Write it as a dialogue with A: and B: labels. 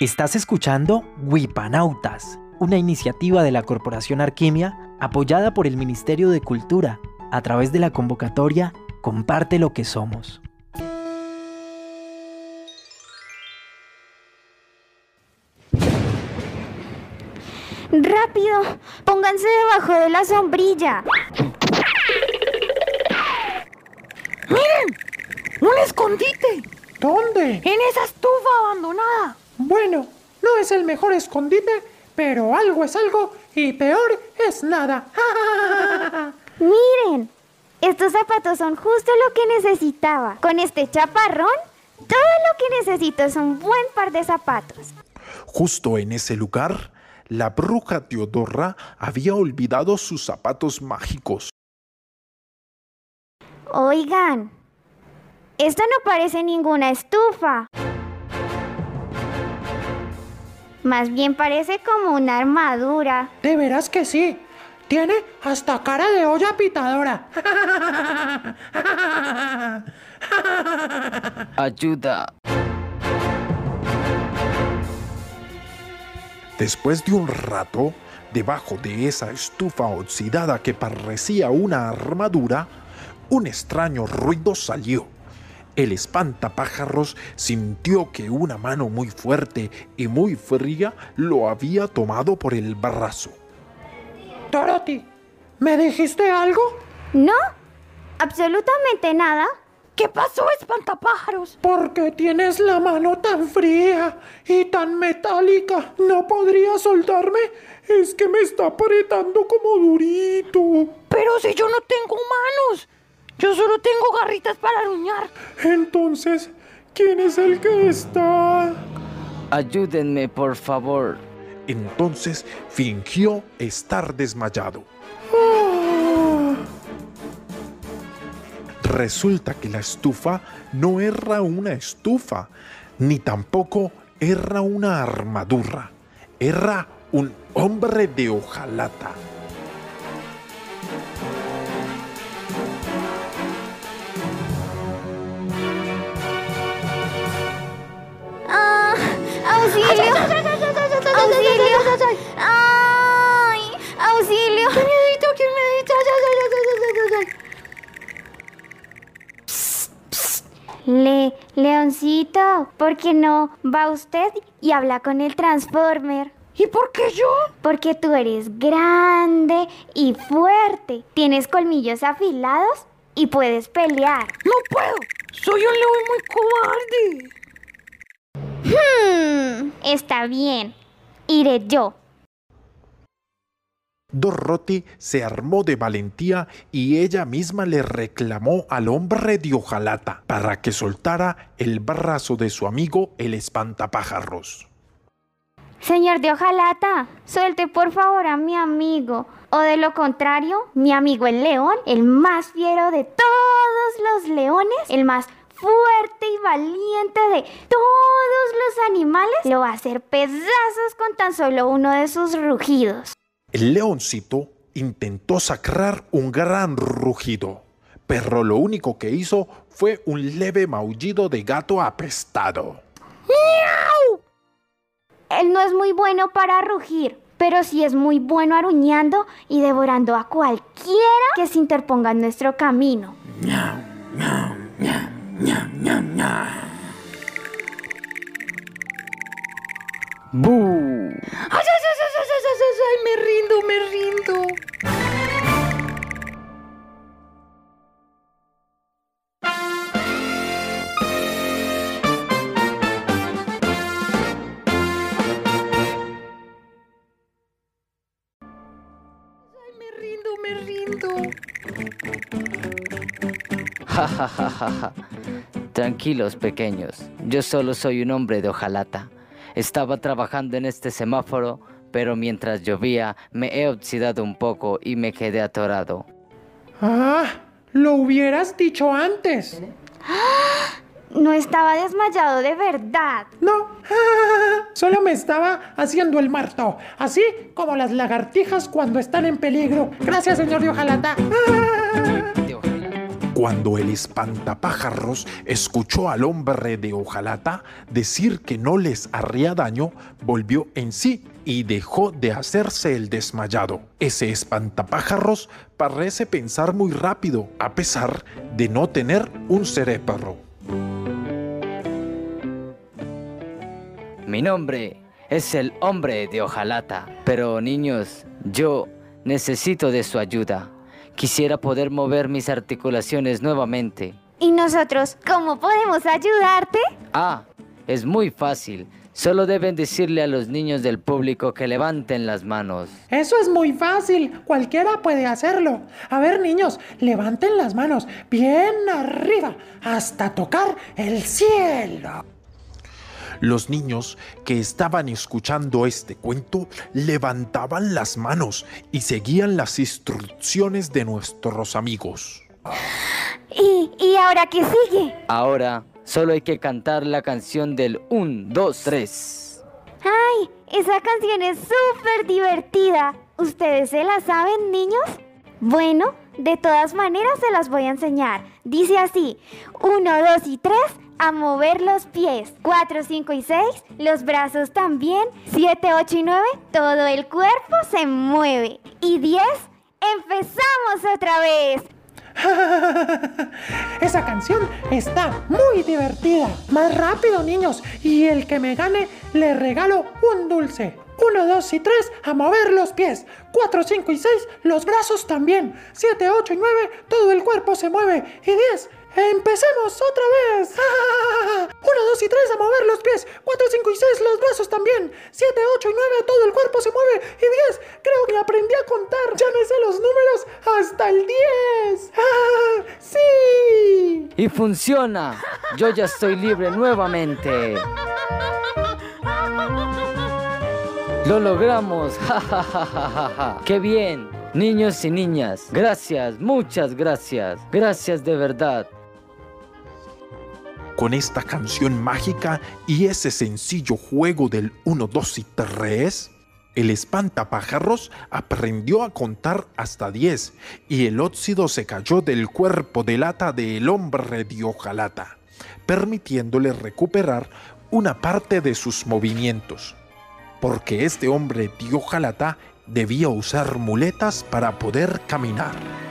A: Estás escuchando Wipanautas, una iniciativa de la Corporación Arquimia apoyada por el Ministerio de Cultura a través de la convocatoria Comparte lo que somos.
B: ¡Rápido! Pónganse debajo de la sombrilla.
C: ¡Miren! ¡Un escondite!
D: ¿Dónde?
C: En esa estufa abandonada.
D: Bueno, no es el mejor escondite, pero algo es algo y peor es nada.
B: Miren, estos zapatos son justo lo que necesitaba. Con este chaparrón, todo lo que necesito es un buen par de zapatos.
E: Justo en ese lugar, la bruja Teodora había olvidado sus zapatos mágicos.
B: Oigan, esto no parece ninguna estufa. Más bien parece como una armadura.
D: De veras que sí. Tiene hasta cara de olla pitadora.
F: Ayuda.
E: Después de un rato, debajo de esa estufa oxidada que parecía una armadura, un extraño ruido salió. El espantapájaros sintió que una mano muy fuerte y muy fría lo había tomado por el brazo.
D: Dorothy, ¿me dijiste algo?
B: ¿No? ¿Absolutamente nada?
C: ¿Qué pasó, espantapájaros?
D: ¿Por qué tienes la mano tan fría y tan metálica? ¿No podría soltarme? Es que me está apretando como durito.
C: Pero si yo no tengo yo solo tengo garritas para aruñar.
D: Entonces, ¿quién es el que está?
F: Ayúdenme, por favor.
E: Entonces fingió estar desmayado.
D: Ah,
E: Resulta que la estufa no era una estufa, ni tampoco era una armadura. Era un hombre de hojalata.
B: Le, Leoncito, ¿por qué no va usted y habla con el Transformer?
C: ¿Y por qué yo?
B: Porque tú eres grande y fuerte, tienes colmillos afilados y puedes pelear.
C: No puedo. Soy un león muy cobarde.
B: Hmm, está bien, iré yo.
E: Dorothy se armó de valentía y ella misma le reclamó al hombre de hojalata para que soltara el brazo de su amigo el espantapájaros.
B: Señor de Ojalata, suelte por favor a mi amigo. O de lo contrario, mi amigo el león, el más fiero de todos los leones, el más fuerte y valiente de todos los animales, lo va a hacer pedazos con tan solo uno de sus rugidos.
E: El leoncito intentó sacar un gran rugido, pero lo único que hizo fue un leve maullido de gato apestado.
B: Él no es muy bueno para rugir, pero sí es muy bueno aruñando y devorando a cualquiera que se interponga en nuestro camino.
F: ¡Bu!
C: ¡Ay, ay, ¡Bu! ¡Ay, ay, ay, ay, me rindo, me rindo!
F: Tranquilos, pequeños. Yo solo soy un hombre de hojalata. Estaba trabajando en este semáforo, pero mientras llovía me he oxidado un poco y me quedé atorado.
D: Ah, lo hubieras dicho antes.
B: No estaba desmayado de verdad.
D: No, solo me estaba haciendo el muerto, así como las lagartijas cuando están en peligro. Gracias, señor de Ojalata.
E: Cuando el espantapájaros escuchó al hombre de hojalata decir que no les haría daño, volvió en sí y dejó de hacerse el desmayado. Ese espantapájaros parece pensar muy rápido, a pesar de no tener un cerebro.
F: Mi nombre es el hombre de hojalata, pero niños, yo necesito de su ayuda. Quisiera poder mover mis articulaciones nuevamente.
B: ¿Y nosotros cómo podemos ayudarte?
F: Ah, es muy fácil. Solo deben decirle a los niños del público que levanten las manos.
D: Eso es muy fácil, cualquiera puede hacerlo. A ver niños, levanten las manos bien arriba hasta tocar el cielo.
E: Los niños que estaban escuchando este cuento levantaban las manos y seguían las instrucciones de nuestros amigos.
B: ¿Y, y ahora qué sigue?
F: Ahora solo hay que cantar la canción del 1, 2, 3.
B: ¡Ay! Esa canción es súper divertida. ¿Ustedes se la saben, niños? Bueno, de todas maneras se las voy a enseñar. Dice así, 1, 2 y 3, a mover los pies. 4, 5 y 6, los brazos también. 7, 8 y 9, todo el cuerpo se mueve. Y 10, empezamos otra vez.
D: Esa canción está muy divertida. Más rápido, niños. Y el que me gane, le regalo un dulce. 1, 2 y 3, a mover los pies. 4, 5 y 6, los brazos también. 7, 8 y 9, todo el cuerpo se mueve. Y 10, ¡Empecemos otra vez! 1, 2 y 3 a mover los pies. 4, 5 y 6 los brazos también. 7, 8 y 9 todo el cuerpo se mueve. Y 10 creo que aprendí a contar. Ya los números hasta el 10. ¡Ah, ¡Sí!
F: Y funciona. Yo ya estoy libre nuevamente. Lo logramos. ¡Qué bien! Niños y niñas, gracias, muchas gracias. Gracias de verdad.
E: Con esta canción mágica y ese sencillo juego del 1, 2 y 3, el espantapájaros aprendió a contar hasta 10 y el óxido se cayó del cuerpo de lata del hombre de hojalata, permitiéndole recuperar una parte de sus movimientos. Porque este hombre de hojalata debía usar muletas para poder caminar.